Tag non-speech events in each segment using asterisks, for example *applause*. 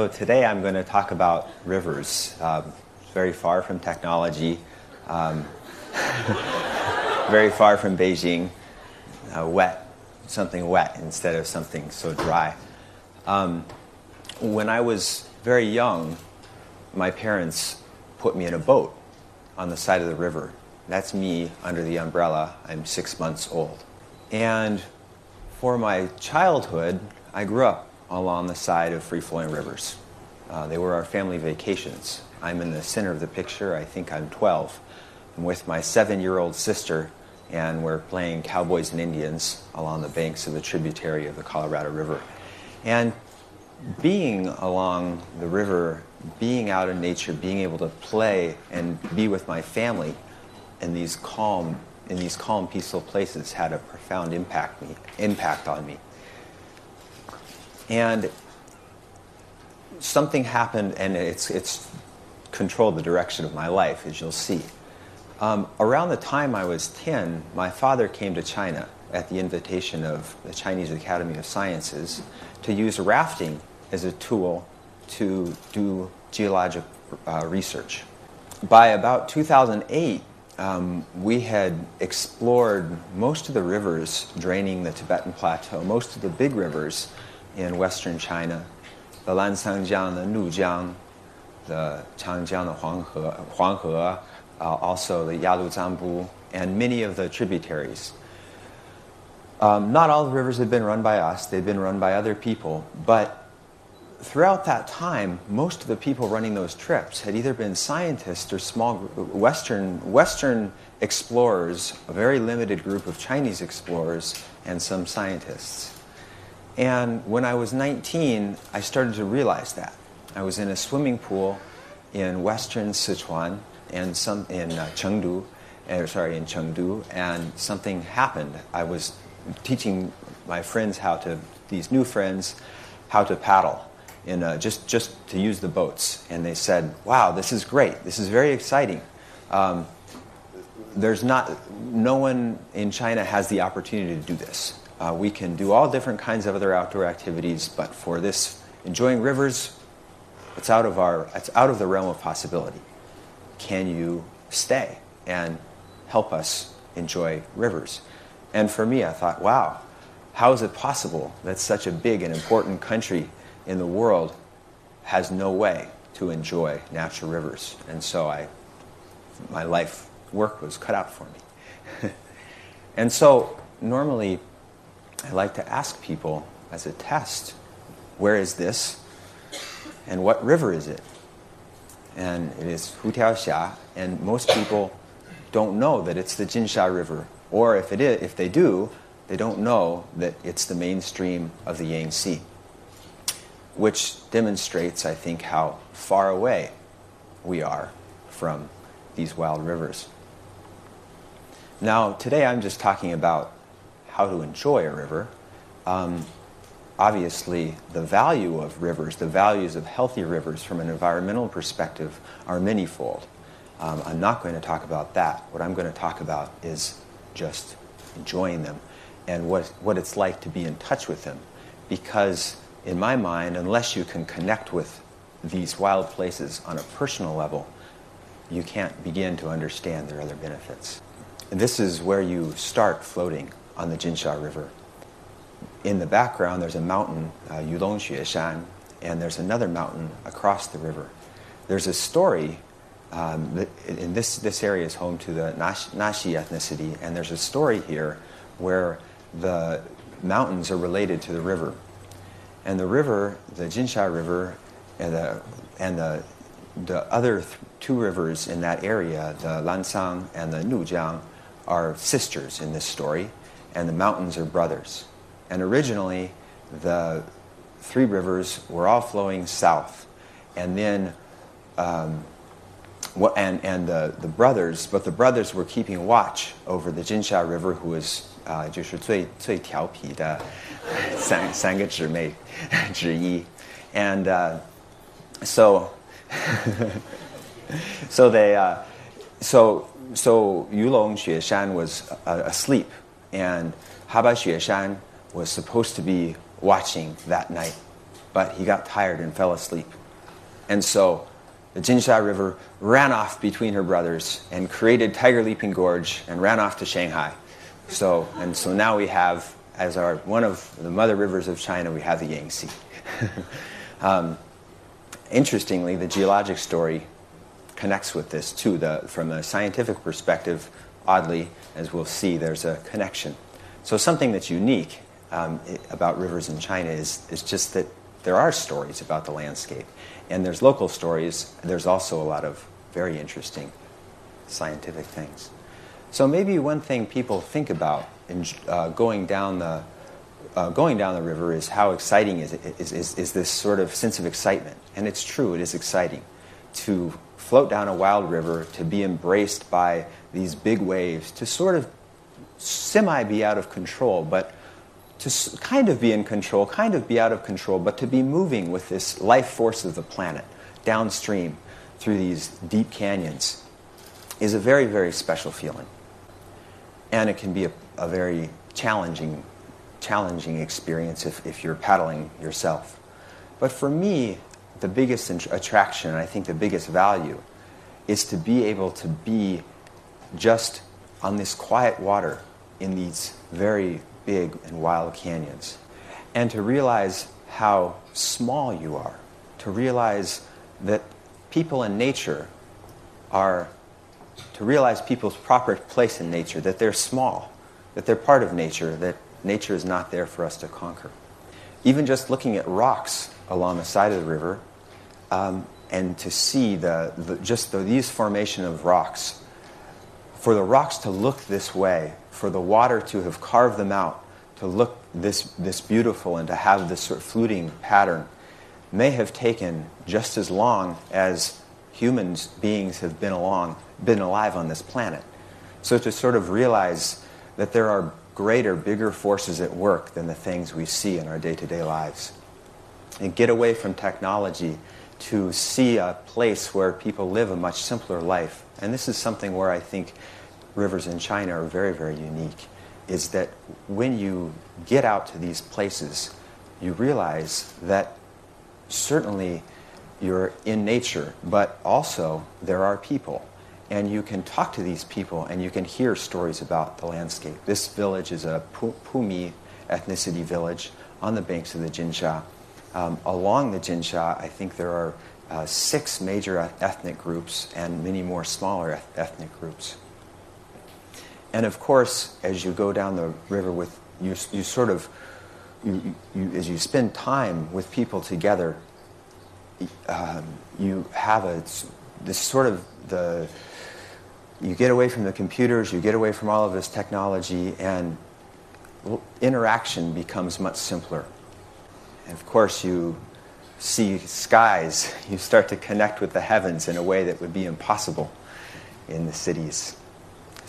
So today I'm going to talk about rivers. Um, very far from technology, um, *laughs* very far from Beijing. Uh, wet, something wet instead of something so dry. Um, when I was very young, my parents put me in a boat on the side of the river. That's me under the umbrella. I'm six months old. And for my childhood, I grew up along the side of free flowing rivers. Uh, they were our family vacations. I'm in the center of the picture. I think I'm 12. I'm with my seven year old sister, and we're playing cowboys and Indians along the banks of the tributary of the Colorado River. And being along the river, being out in nature, being able to play and be with my family in these calm, in these calm, peaceful places had a profound impact me, impact on me. And something happened, and it's it's controlled the direction of my life, as you'll see. Um, around the time I was 10, my father came to China at the invitation of the Chinese Academy of Sciences to use rafting as a tool to do geologic uh, research. By about 2008, um, we had explored most of the rivers draining the Tibetan Plateau, most of the big rivers in western China, the Lancangjiang, the Nujiang, the Changjiang, the Huanghe, Huanghe uh, also the Yaluzangbu, and many of the tributaries. Um, not all the rivers had been run by us, they'd been run by other people, but throughout that time, most of the people running those trips had either been scientists or small Western, Western explorers, a very limited group of Chinese explorers, and some scientists. And when I was 19, I started to realize that. I was in a swimming pool in western Sichuan and some in uh, Chengdu, uh, sorry, in Chengdu, and something happened. I was teaching my friends how to, these new friends, how to paddle in uh, just just to use the boats, and they said, "Wow, this is great. This is very exciting." Um, there's not no one in China has the opportunity to do this. Uh, we can do all different kinds of other outdoor activities, but for this enjoying rivers, it's out of our it's out of the realm of possibility. Can you stay and help us enjoy rivers? And for me, I thought, wow, how is it possible that such a big and important country in the world has no way to enjoy natural rivers? And so I, my life work was cut out for me. *laughs* and so normally I like to ask people as a test, where is this? And what river is it? And it is Hutiaoxia, and most people don't know that it's the Jinsha River. Or if, it is, if they do, they don't know that it's the mainstream of the Yangtze, which demonstrates, I think, how far away we are from these wild rivers. Now, today I'm just talking about how to enjoy a river. Um, obviously, the value of rivers, the values of healthy rivers from an environmental perspective are manyfold. Um, I'm not going to talk about that. What I'm going to talk about is just enjoying them and what, what it's like to be in touch with them. Because, in my mind, unless you can connect with these wild places on a personal level, you can't begin to understand their other benefits. And this is where you start floating on the Jinsha River in the background, there's a mountain, uh, Yulongxue Shan, and there's another mountain across the river. There's a story, um, and this, this area is home to the Naxi ethnicity, and there's a story here where the mountains are related to the river. And the river, the Jinsha River, and the, and the, the other th- two rivers in that area, the Lancang and the Nujiang, are sisters in this story, and the mountains are brothers. And originally, the three rivers were all flowing south. And then, um, and, and the, the brothers, but the brothers were keeping watch over the Jinsha River, who was 啊、uh,，就是最最调皮的三三个姊妹之一，and uh, *laughs* *laughs* so *laughs* so they uh, so so Yulong Xueshan was uh, asleep, and Haba Xueshan was supposed to be watching that night, but he got tired and fell asleep. And so the Jinsha River ran off between her brothers and created Tiger Leaping Gorge and ran off to Shanghai. So, and so now we have, as our, one of the mother rivers of China, we have the Yangtze. *laughs* um, interestingly, the geologic story connects with this too. The, from a scientific perspective, oddly, as we'll see, there's a connection. So something that's unique um, about rivers in China is, is just that there are stories about the landscape. And there's local stories. There's also a lot of very interesting scientific things. So maybe one thing people think about in uh, going down the uh, going down the river is how exciting is, it, is, is, is this sort of sense of excitement. And it's true, it is exciting to float down a wild river, to be embraced by these big waves, to sort of semi be out of control, but to kind of be in control, kind of be out of control, but to be moving with this life force of the planet downstream through these deep canyons is a very, very special feeling. And it can be a, a very challenging, challenging experience if, if you're paddling yourself. But for me, the biggest attraction, and I think the biggest value, is to be able to be just on this quiet water in these very big and wild canyons. And to realize how small you are, to realize that people in nature are, to realize people's proper place in nature, that they're small, that they're part of nature, that nature is not there for us to conquer. Even just looking at rocks along the side of the river, um, and to see the, the just the, these formation of rocks, for the rocks to look this way for the water to have carved them out to look this, this beautiful and to have this sort of fluting pattern may have taken just as long as humans beings have been along been alive on this planet. So to sort of realize that there are greater bigger forces at work than the things we see in our day-to-day lives. And get away from technology to see a place where people live a much simpler life and this is something where i think rivers in China are very, very unique is that when you get out to these places, you realize that certainly you're in nature, but also there are people. And you can talk to these people and you can hear stories about the landscape. This village is a Pumi ethnicity village on the banks of the Jinsha. Um, along the Jinsha, I think there are uh, six major ethnic groups and many more smaller ethnic groups. And of course, as you go down the river with you, you sort of, you, you, as you spend time with people together, um, you have a this sort of the you get away from the computers, you get away from all of this technology, and interaction becomes much simpler. And of course, you see skies, *laughs* you start to connect with the heavens in a way that would be impossible in the cities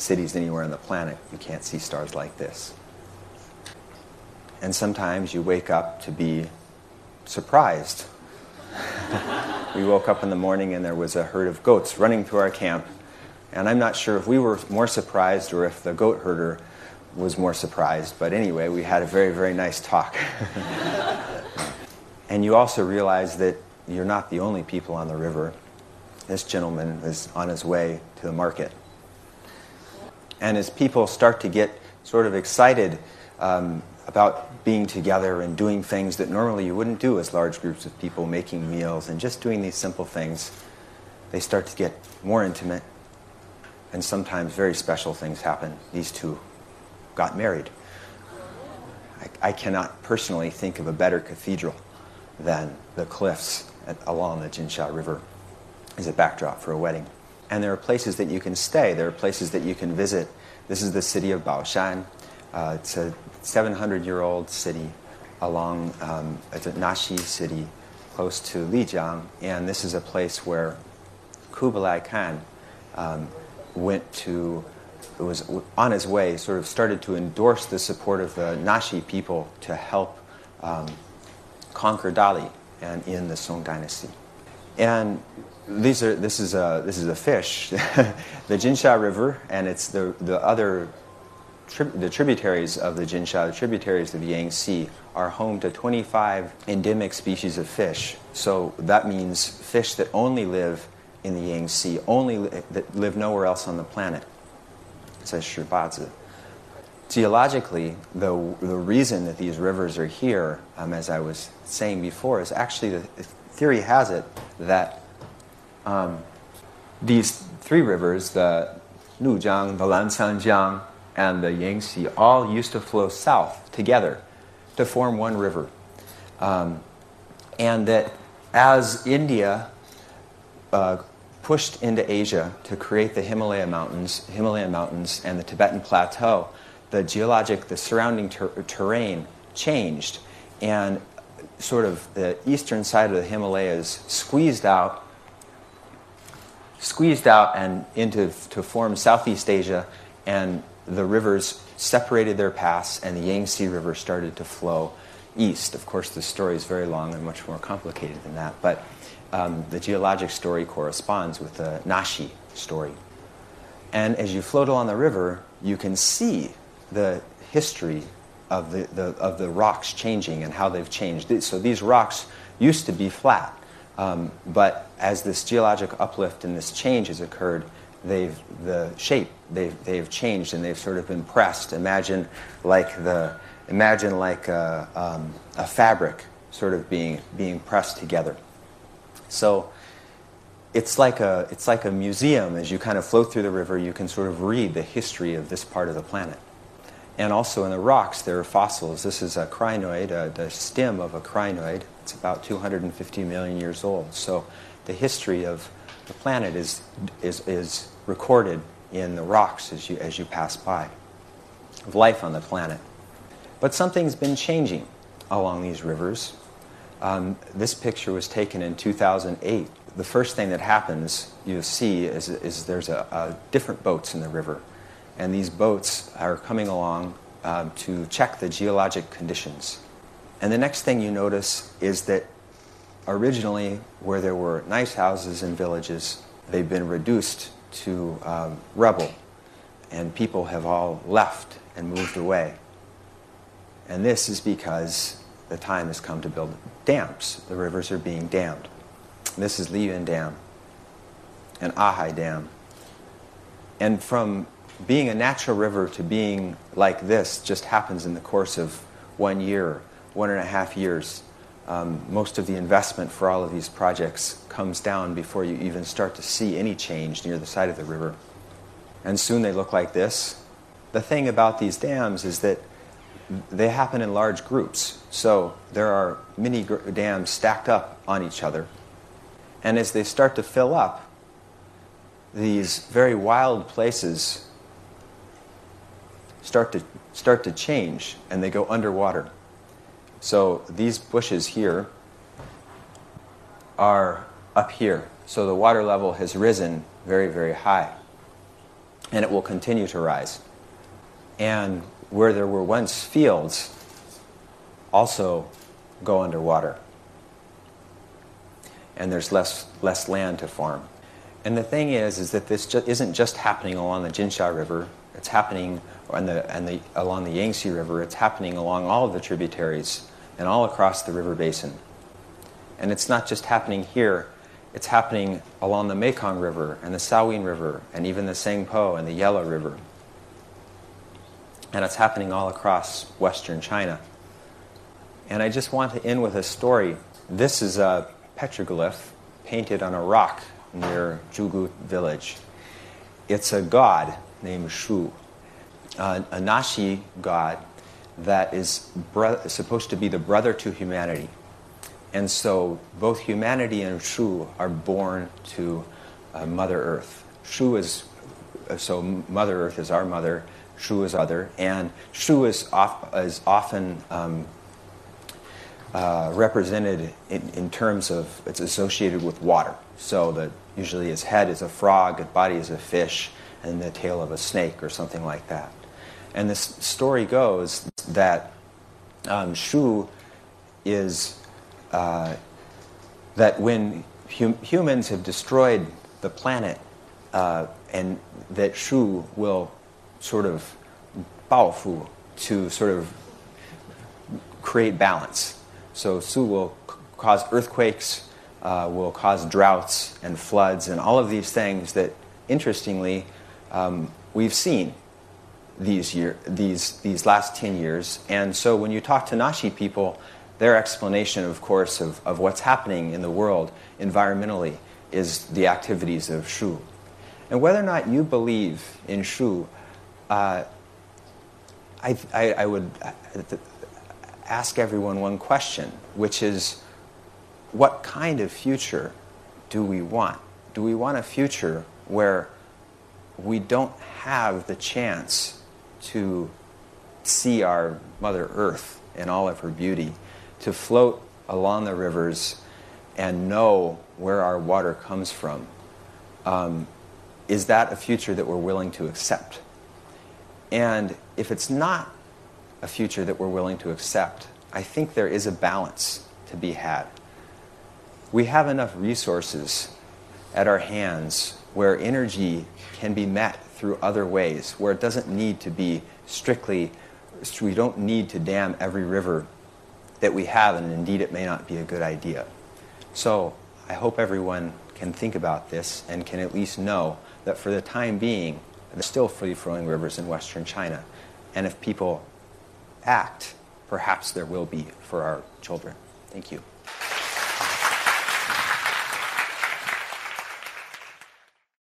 cities anywhere on the planet, you can't see stars like this. And sometimes you wake up to be surprised. *laughs* we woke up in the morning and there was a herd of goats running through our camp. And I'm not sure if we were more surprised or if the goat herder was more surprised, but anyway, we had a very, very nice talk. *laughs* and you also realize that you're not the only people on the river. This gentleman is on his way to the market. And as people start to get sort of excited um, about being together and doing things that normally you wouldn't do as large groups of people, making meals and just doing these simple things, they start to get more intimate. And sometimes very special things happen. These two got married. I, I cannot personally think of a better cathedral than the cliffs at, along the Jinsha River as a backdrop for a wedding. And there are places that you can stay, there are places that you can visit. This is the city of Baoshan. Uh, it's a 700 year old city along, um, it's a Naxi city close to Lijiang. And this is a place where Kublai Khan um, went to, was on his way, sort of started to endorse the support of the Naxi people to help um, conquer Dali and in the Song dynasty. And these are, this, is a, this is a fish, *laughs* the Jinsha River, and it's the, the other tri- the tributaries of the Jinsha, the tributaries of the Yangtze, are home to 25 endemic species of fish. So that means fish that only live in the Yangtze, only li- that live nowhere else on the planet. Says Shibazi. Geologically, the, the reason that these rivers are here, um, as I was saying before, is actually the theory has it that um, these three rivers, the Nujiang, the Lancangjiang, and the Yangtze, all used to flow south together to form one river. Um, and that as India uh, pushed into Asia to create the Himalaya Mountains, Himalayan Mountains, and the Tibetan Plateau, the geologic, the surrounding ter- terrain changed, and sort of the eastern side of the Himalayas squeezed out, squeezed out and into to form Southeast Asia, and the rivers separated their paths, and the Yangtze River started to flow east. Of course, the story is very long and much more complicated than that, but um, the geologic story corresponds with the Naxi story. And as you float along the river, you can see the history of the, the, of the rocks changing and how they've changed. So these rocks used to be flat, um, but as this geologic uplift and this change has occurred, they've the shape they've, they've changed and they've sort of been pressed. Imagine like the imagine like a, um, a fabric sort of being being pressed together. So it's like a it's like a museum as you kind of float through the river. You can sort of read the history of this part of the planet. And also in the rocks, there are fossils. This is a crinoid, uh, the stem of a crinoid. It's about 250 million years old. So the history of the planet is, is, is recorded in the rocks as you, as you pass by, of life on the planet. But something's been changing along these rivers. Um, this picture was taken in 2008. The first thing that happens, you see, is, is there's a, a different boats in the river. And these boats are coming along um, to check the geologic conditions. And the next thing you notice is that originally, where there were nice houses and villages, they've been reduced to um, rubble, and people have all left and moved away. And this is because the time has come to build dams. The rivers are being dammed. This is Liyuan Dam and Ahai Dam. And from being a natural river to being like this just happens in the course of one year, one and a half years. Um, most of the investment for all of these projects comes down before you even start to see any change near the side of the river. And soon they look like this. The thing about these dams is that they happen in large groups. So there are gr- dams stacked up on each other. And as they start to fill up, these very wild places start to, start to change and they go underwater. So these bushes here are up here. So the water level has risen very, very high. And it will continue to rise. And where there were once fields also go underwater. And there's less, less land to farm. And the thing is, is that this ju- isn't just happening along the Jinsha River. It's happening and the, and the, along the Yangtze River. It's happening along all of the tributaries and all across the river basin. And it's not just happening here, it's happening along the Mekong River and the Salween River and even the Tsangpo and the Yellow River. And it's happening all across western China. And I just want to end with a story. This is a petroglyph painted on a rock near Zhugu village. It's a god named Shu, a Naxi god that is bro- supposed to be the brother to humanity. And so both humanity and Shu are born to uh, Mother Earth. Shu is, so Mother Earth is our mother, Shu is other, and Shu is, off, is often um, uh, represented in, in, terms of it's associated with water. So that usually his head is a frog, his body is a fish, and the tail of a snake or something like that. And this story goes that um, Shu is uh, that when hum- humans have destroyed the planet, uh, and that Shu will sort of baofu, to sort of create balance. So Shu will cause earthquakes, uh, will cause droughts and floods, and all of these things that, interestingly, um, we've seen these, year, these, these last 10 years. And so when you talk to Naxi people, their explanation, of course, of, of what's happening in the world environmentally is the activities of Shu. And whether or not you believe in Shu, uh, I, I, I, would ask everyone one question, which is what kind of future do we want? Do we want a future where we don't have the chance to see our Mother Earth in all of her beauty, to float along the rivers and know where our water comes from? Um, is that a future that we're willing to accept? And if it's not a future that we're willing to accept, I think there is a balance to be had. We have enough resources at our hands where energy can be met through other ways, where it doesn't need to be strictly, we don't need to dam every river that we have, and indeed it may not be a good idea. So I hope everyone can think about this and can at least know that for the time being, there's still free flowing rivers in Western China. And if people act, perhaps there will be for our children. Thank you.